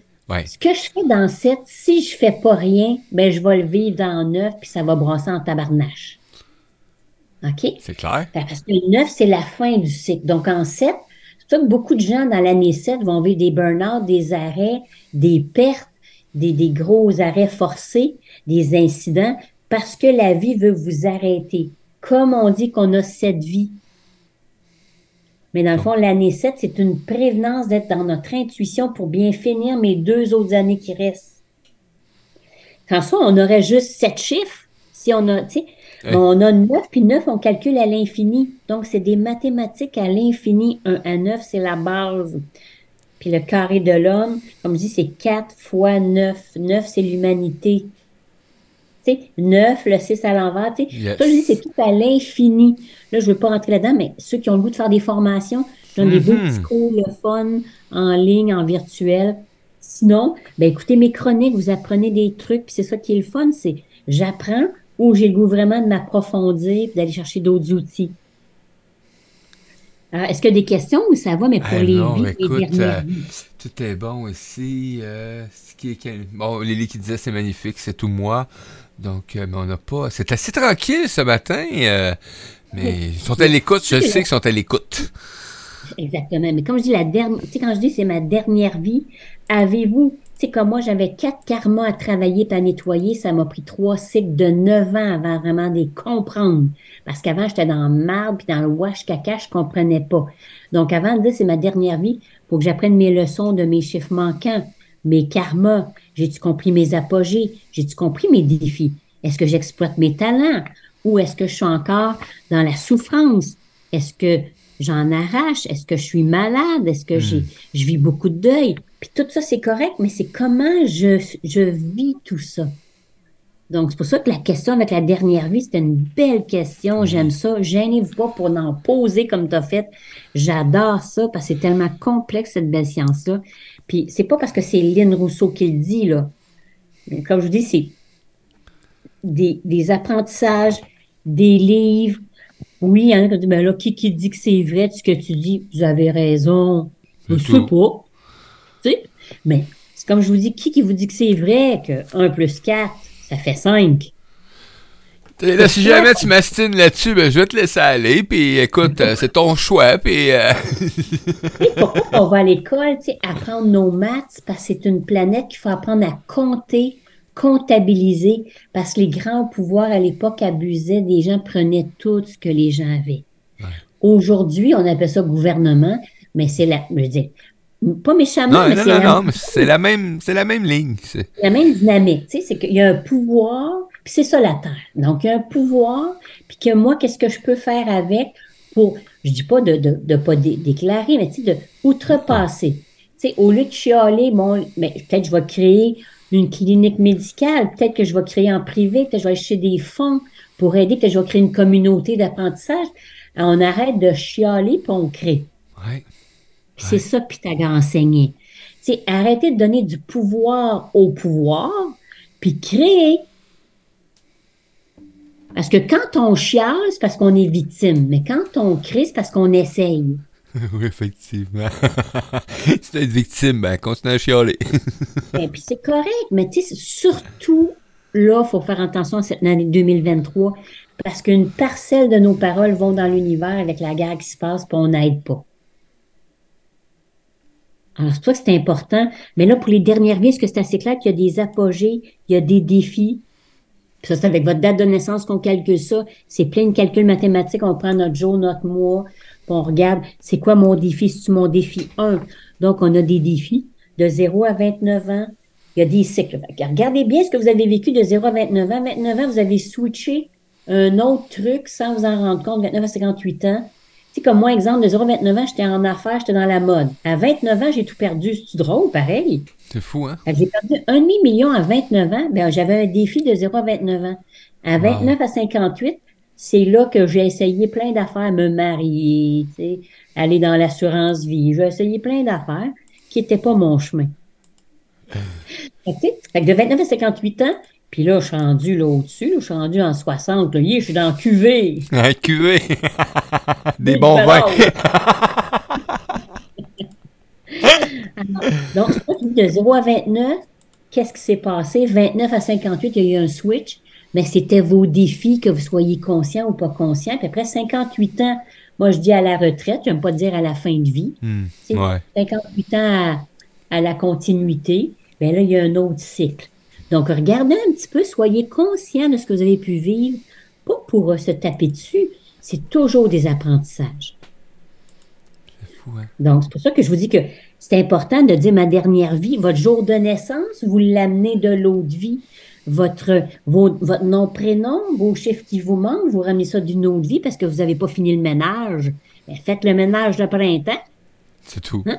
Ce que je fais dans 7, si je fais pas rien, ben, je vais le vivre dans 9 puis ça va brasser en tabarnache. OK? C'est clair. Ben, parce que le 9, c'est la fin du cycle. Donc, en 7, c'est ça que beaucoup de gens dans l'année 7 vont vivre des burn-out, des arrêts, des pertes, des, des gros arrêts forcés, des incidents, parce que la vie veut vous arrêter. Comme on dit qu'on a cette vie. Mais dans le fond, l'année 7, c'est une prévenance d'être dans notre intuition pour bien finir mes deux autres années qui restent. En soi, on aurait juste sept chiffres. Si on a, tu sais, on a 9, puis 9, on calcule à l'infini. Donc, c'est des mathématiques à l'infini. 1 à 9, c'est la base. Puis le carré de l'homme, comme je dis, c'est 4 fois 9. 9, c'est l'humanité. Tu sais, 9, le 6 à l'envers. Tu sais, je dis, c'est tout à l'infini. Là, je ne veux pas rentrer là-dedans, mais ceux qui ont le goût de faire des formations, je donne des beaux mm-hmm. petits cours, le fun, en ligne, en virtuel. Sinon, ben écoutez mes chroniques, vous apprenez des trucs, puis c'est ça qui est le fun, c'est j'apprends, ou j'ai le goût vraiment de m'approfondir et d'aller chercher d'autres outils. Est-ce qu'il y a des questions? Ou ça va, mais pour les vies, les euh, Tout est bon ici. Euh, bon, Lily qui disait c'est magnifique, c'est tout moi. Donc, euh, mais on n'a pas. C'est assez tranquille ce matin. mais ils sont à l'écoute, je sais qu'ils sont à l'écoute. Exactement. Mais comme je dis, la dernière, tu sais, quand je dis c'est ma dernière vie, avez-vous sais, comme moi, j'avais quatre karmas à travailler et à nettoyer. Ça m'a pris trois cycles de neuf ans avant vraiment de les comprendre. Parce qu'avant, j'étais dans le marbre puis dans le wash caca, je comprenais pas. Donc, avant de dire c'est ma dernière vie, faut que j'apprenne mes leçons de mes chiffres manquants, mes karmas. J'ai-tu compris mes apogées? J'ai-tu compris mes défis? Est-ce que j'exploite mes talents? Ou est-ce que je suis encore dans la souffrance? Est-ce que j'en arrache? Est-ce que je suis malade? Est-ce que j'ai, hmm. je vis beaucoup de deuil? Puis tout ça, c'est correct, mais c'est comment je, je vis tout ça. Donc, c'est pour ça que la question avec la dernière vie, c'était une belle question. J'aime ça. Gênez-vous pas pour en poser comme tu as fait. J'adore ça parce que c'est tellement complexe, cette belle science-là. Puis, c'est pas parce que c'est Lynn Rousseau qui le dit, là. Mais comme je vous dis, c'est des, des apprentissages, des livres, oui, il y en a qui disent, ben là, qui, qui dit que c'est vrai, ce que tu dis, vous avez raison. Je ne sais pas. Mais c'est comme je vous dis, qui qui vous dit que c'est vrai que 1 plus 4, ça fait 5? Là, si jamais tu m'astines là-dessus, ben, je vais te laisser aller, puis écoute, euh, c'est ton choix, puis... Euh... pourquoi on va à l'école, tu sais, apprendre nos maths, parce que c'est une planète qu'il faut apprendre à compter, comptabiliser. Parce que les grands pouvoirs à l'époque abusaient des gens, prenaient tout ce que les gens avaient. Aujourd'hui, on appelle ça gouvernement, mais c'est la, je dis, pas méchamment, mais c'est la, c'est la même, c'est la même ligne. C'est la même dynamique, tu sais, c'est qu'il y a un pouvoir, puis c'est ça la Terre. Donc, il y a un pouvoir, puis que moi, qu'est-ce que je peux faire avec pour, je dis pas de, de, de pas déclarer, mais tu sais, de outrepasser. Tu sais, au lieu de chialer, bon, mais peut-être je vais créer une clinique médicale, peut-être que je vais créer en privé, peut-être que je vais acheter des fonds pour aider, peut-être que je vais créer une communauté d'apprentissage. On arrête de chialer puis on crée. C'est ça Pythagore enseigné. C'est arrêter de donner du pouvoir au pouvoir, puis créer. Parce que quand on chiale, c'est parce qu'on est victime. Mais quand on crée, c'est parce qu'on essaye. oui, effectivement. c'est être victime, ben, continue à chialer. Et ben, puis c'est correct, mais tu sais, surtout là, il faut faire attention à cette année 2023 parce qu'une parcelle de nos paroles vont dans l'univers avec la guerre qui se passe, puis on n'aide pas. Alors, c'est pour que c'est important. Mais là, pour les dernières vies, est-ce que c'est assez clair qu'il y a des apogées, il y a des défis? Puis ça, c'est avec votre date de naissance qu'on calcule ça. C'est plein de calculs mathématiques. On prend notre jour, notre mois, on regarde, c'est quoi mon défi? C'est mon défi 1. Donc, on a des défis de 0 à 29 ans. Il y a des cycles. Regardez bien ce que vous avez vécu de 0 à 29 ans. 29 ans, vous avez switché un autre truc sans vous en rendre compte. 29 à 58 ans. Tu sais, comme moi, exemple, de 0 à 29 ans, j'étais en affaires, j'étais dans la mode. À 29 ans, j'ai tout perdu. C'est drôle, pareil? C'est fou, hein? J'ai perdu un demi-million à 29 ans. Ben, j'avais un défi de 0 à 29 ans. À 29 à 58, c'est là que j'ai essayé plein d'affaires, me marier, tu sais, aller dans l'assurance vie. J'ai essayé plein d'affaires qui n'étaient pas mon chemin. Fait que de 29 à 58 ans, puis là, je suis rendu là au-dessus, je suis rendu en 60. Là, je suis dans QV. Un QV. Des bons vins. donc, de 0 à 29, qu'est-ce qui s'est passé? 29 à 58, il y a eu un switch, mais c'était vos défis, que vous soyez conscient ou pas conscient. Puis après 58 ans, moi, je dis à la retraite, je n'aime pas dire à la fin de vie. 58 ans à, la continuité, bien là, il y a un autre cycle. Donc, regardez un petit peu, soyez conscient de ce que vous avez pu vivre, pas pour euh, se taper dessus, c'est toujours des apprentissages. Fou, hein? Donc, c'est pour ça que je vous dis que c'est important de dire ma dernière vie, votre jour de naissance, vous l'amenez de l'autre vie. Votre, votre nom, prénom, vos chiffres qui vous manquent, vous ramenez ça d'une autre vie parce que vous n'avez pas fini le ménage. Ben, faites le ménage de printemps. C'est tout. Hein?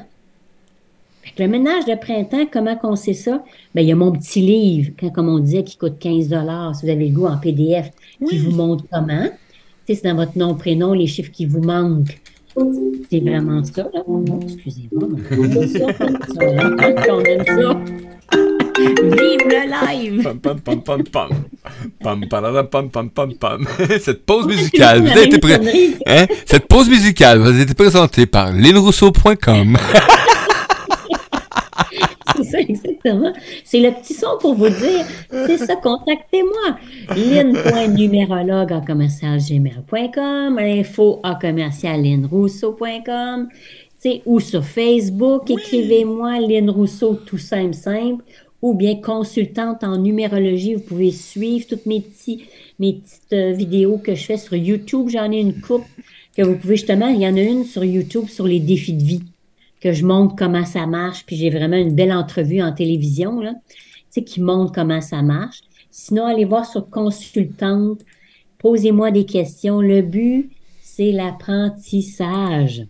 Le ménage de printemps, comment qu'on sait ça? Ben, il y a mon petit livre, comme on disait, qui coûte 15 si vous avez le goût en PDF, qui vous montre comment. c'est dans votre nom, prénom, les chiffres qui vous manquent. C'est vraiment ça, là. excusez-moi. On aime ça. Vive le live! Pam, pam, pam, pam, pam. Pam, pam, pam, pam, pam. Cette pause musicale, vous avez été hein? Cette pause musicale vous a été présentée par linrousseau.com. c'est ça, exactement. C'est le petit son pour vous dire, c'est ça, contactez-moi. Lynn.numérologue en commercial gmail.com, info en commercial linrousseau.com, ou sur Facebook, écrivez-moi Lynn Rousseau, tout simple, simple, ou bien consultante en numérologie. Vous pouvez suivre toutes mes, petits, mes petites euh, vidéos que je fais sur YouTube. J'en ai une coupe que vous pouvez justement, il y en a une sur YouTube sur les défis de vie que je montre comment ça marche, puis j'ai vraiment une belle entrevue en télévision, là, qui montre comment ça marche. Sinon, allez voir sur consultante, posez-moi des questions. Le but, c'est l'apprentissage.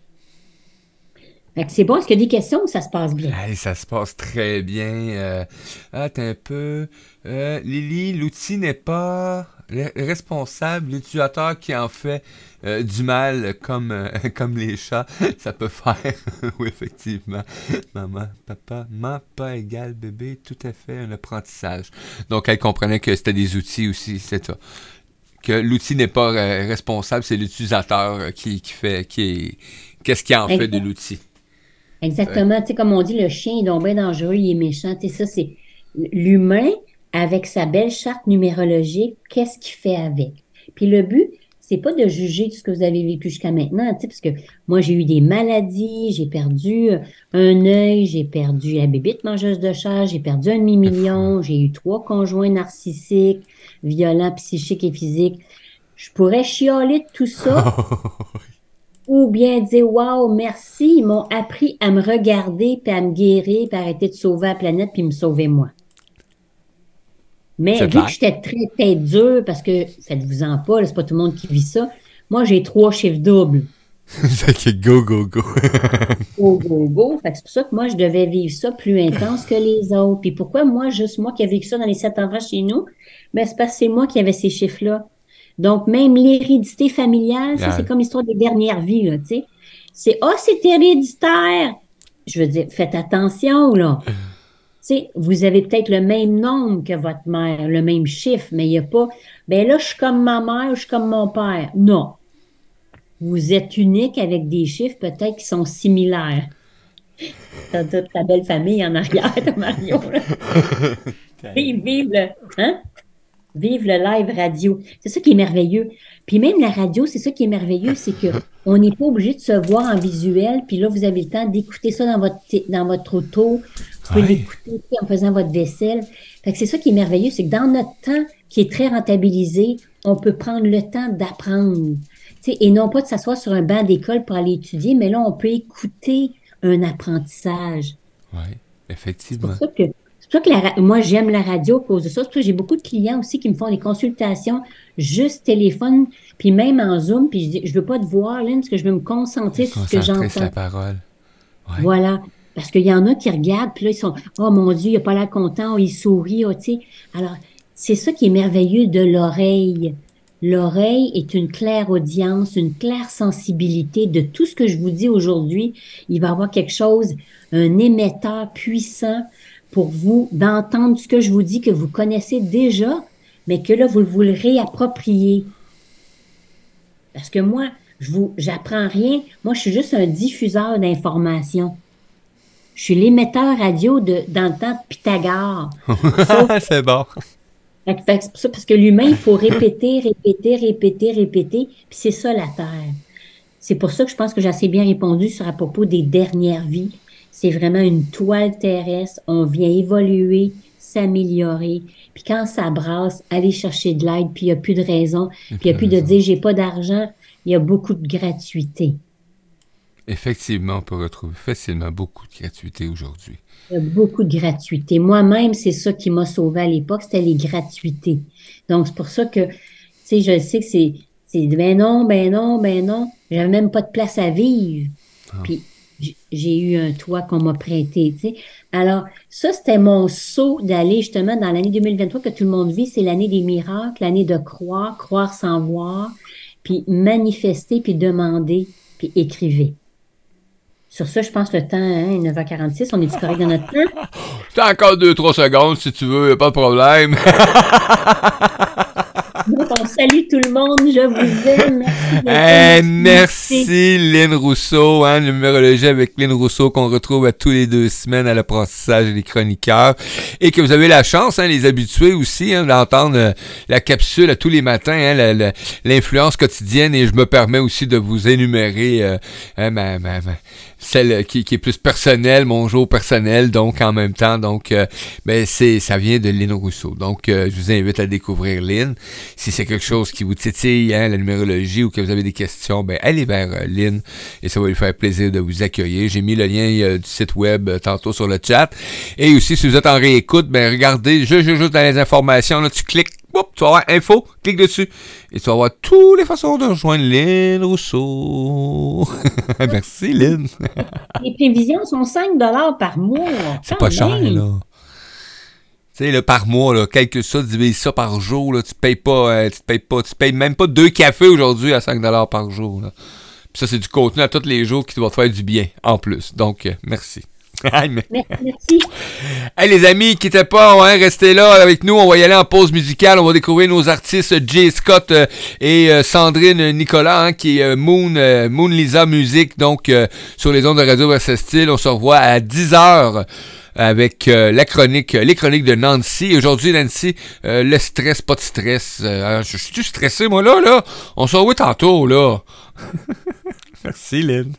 C'est bon, est-ce qu'il y a des questions ou ça se passe bien? ça se passe très bien. Euh, attends un peu. Euh, Lily, l'outil n'est pas responsable, l'utilisateur qui en fait euh, du mal comme, euh, comme les chats, ça peut faire, oui, effectivement, maman, papa, maman, pas égal bébé, tout à fait un apprentissage. Donc, elle comprenait que c'était des outils aussi, c'est ça. Que l'outil n'est pas euh, responsable, c'est l'utilisateur qui, qui fait, qui est, qu'est-ce qui en fait de l'outil. Exactement, tu sais, comme on dit, le chien est donc bien dangereux, il est méchant, tu sais, ça, c'est l'humain avec sa belle charte numérologique, qu'est-ce qu'il fait avec? Puis le but, c'est pas de juger tout ce que vous avez vécu jusqu'à maintenant, tu sais, parce que moi, j'ai eu des maladies, j'ai perdu un œil, j'ai perdu la bébite mangeuse de chat, j'ai perdu un demi-million, j'ai eu trois conjoints narcissiques, violents, psychiques et physiques. Je pourrais chialer de tout ça. ou bien dire Waouh, merci, ils m'ont appris à me regarder, puis à me guérir, puis à arrêter de sauver la planète, puis me sauver moi. Mais vu que j'étais très tête dure, parce que faites-vous-en pas, c'est pas tout le monde qui vit ça, moi j'ai trois chiffres doubles. c'est go, go, go. go, go, go. c'est pour ça que moi, je devais vivre ça plus intense que les autres. Puis pourquoi moi, juste moi qui ai vécu ça dans les sept enfants chez nous? Ben, c'est parce que c'est moi qui avais ces chiffres-là. Donc, même l'hérédité familiale, ça, c'est comme l'histoire des dernières vies, là, tu sais. C'est, ah, oh, c'est héréditaire. Je veux dire, faites attention, là sais, vous avez peut-être le même nombre que votre mère, le même chiffre, mais il n'y a pas, ben là, je suis comme ma mère, je suis comme mon père. Non. Vous êtes unique avec des chiffres peut-être qui sont similaires. T'as toute ta belle famille en arrière Mario. vive, vive le, hein? Vive le live radio. C'est ça qui est merveilleux. Puis même la radio, c'est ça qui est merveilleux, c'est que on n'est pas obligé de se voir en visuel. Puis là, vous avez le temps d'écouter ça dans votre, dans votre auto. Vous pouvez l'écouter en faisant votre vaisselle. Fait que c'est ça qui est merveilleux, c'est que dans notre temps qui est très rentabilisé, on peut prendre le temps d'apprendre. et non pas de s'asseoir sur un banc d'école pour aller étudier, mais là, on peut écouter un apprentissage. Oui, effectivement. C'est pour ça que, pour ça que moi, j'aime la radio à cause de ça. C'est pour ça que j'ai beaucoup de clients aussi qui me font des consultations juste téléphone, puis même en Zoom, puis je dis, je veux pas te voir, Lynn, parce que je veux me concentrer sur ce que j'entends. la parole. Voilà. Parce qu'il y en a qui regardent, puis là, ils sont, oh mon Dieu, il a pas l'air content, oh, il sourit, oh, tu sais. Alors, c'est ça qui est merveilleux de l'oreille. L'oreille est une claire audience, une claire sensibilité de tout ce que je vous dis aujourd'hui. Il va y avoir quelque chose, un émetteur puissant pour vous d'entendre ce que je vous dis que vous connaissez déjà, mais que là, vous, vous le réappropriez. Parce que moi, je vous, j'apprends rien. Moi, je suis juste un diffuseur d'informations. Je suis l'émetteur radio de, dans le temps de Pythagore. c'est bon. C'est ça, parce que l'humain, il faut répéter, répéter, répéter, répéter. Puis c'est ça la Terre. C'est pour ça que je pense que j'ai assez bien répondu sur à propos des dernières vies. C'est vraiment une toile terrestre. On vient évoluer, s'améliorer. Puis quand ça brasse, aller chercher de l'aide, puis il n'y a plus de raison. Puis il n'y a plus de dire j'ai pas d'argent. Il y a beaucoup de gratuité. Effectivement, on peut retrouver facilement beaucoup de gratuité aujourd'hui. Il y a beaucoup de gratuité. Moi-même, c'est ça qui m'a sauvé à l'époque, c'était les gratuités. Donc, c'est pour ça que, tu sais, je sais que c'est, c'est ben non, ben non, ben non. J'avais même pas de place à vivre. Ah. Puis, j'ai eu un toit qu'on m'a prêté, tu sais. Alors, ça, c'était mon saut d'aller justement dans l'année 2023 que tout le monde vit. C'est l'année des miracles, l'année de croire, croire sans voir, puis manifester, puis demander, puis écriver. Sur ça, je pense que le temps, hein, 9h46, on est correct dans notre temps? T'as encore 2-3 secondes si tu veux, pas de problème. Donc, on salue tout le monde, je vous aime. Merci, merci Lynn Rousseau, hein, numérologie avec Lynn Rousseau qu'on retrouve à tous les deux semaines à l'apprentissage des chroniqueurs et que vous avez la chance, hein, les habitués aussi, hein, d'entendre euh, la capsule à tous les matins, hein, l'influence quotidienne et je me permets aussi de vous énumérer euh, ma, ma, ma celle qui, est plus personnelle, mon jour personnel, donc en même temps, donc euh, ben c'est ça vient de Lynn Rousseau. Donc euh, je vous invite à découvrir Lynn. Si c'est quelque chose qui vous titille, hein, la numérologie ou que vous avez des questions, ben allez vers euh, Lynn et ça va lui faire plaisir de vous accueillir. J'ai mis le lien du site web tantôt sur le chat. Et aussi si vous êtes en réécoute, ben regardez, juste, juste dans les informations, là tu cliques tu vas avoir info, clique dessus. Et tu vas avoir toutes les façons de rejoindre Lynn Rousseau. Merci, Lynn. les prévisions sont 5 par mois. C'est pas cher, là. Tu sais, par mois, là, calcule ça, divise ça par jour, là, tu payes pas, euh, tu payes pas, tu payes même pas deux cafés aujourd'hui à 5 par jour. Là. Puis ça, c'est du contenu à tous les jours qui va te faire du bien, en plus. Donc, euh, merci. Merci. Hey, les amis, quittez pas, hein, restez là avec nous. On va y aller en pause musicale. On va découvrir nos artistes Jay Scott euh, et euh, Sandrine Nicolas, hein, qui est euh, Moon, Moon Lisa Music, donc sur les ondes de Radio Versatile. On se revoit à 10h avec la chronique, les chroniques de Nancy. Aujourd'hui, Nancy, le stress, pas de stress. je suis stressé, moi, là, là? On se revoit tantôt, là. Merci, Lynn.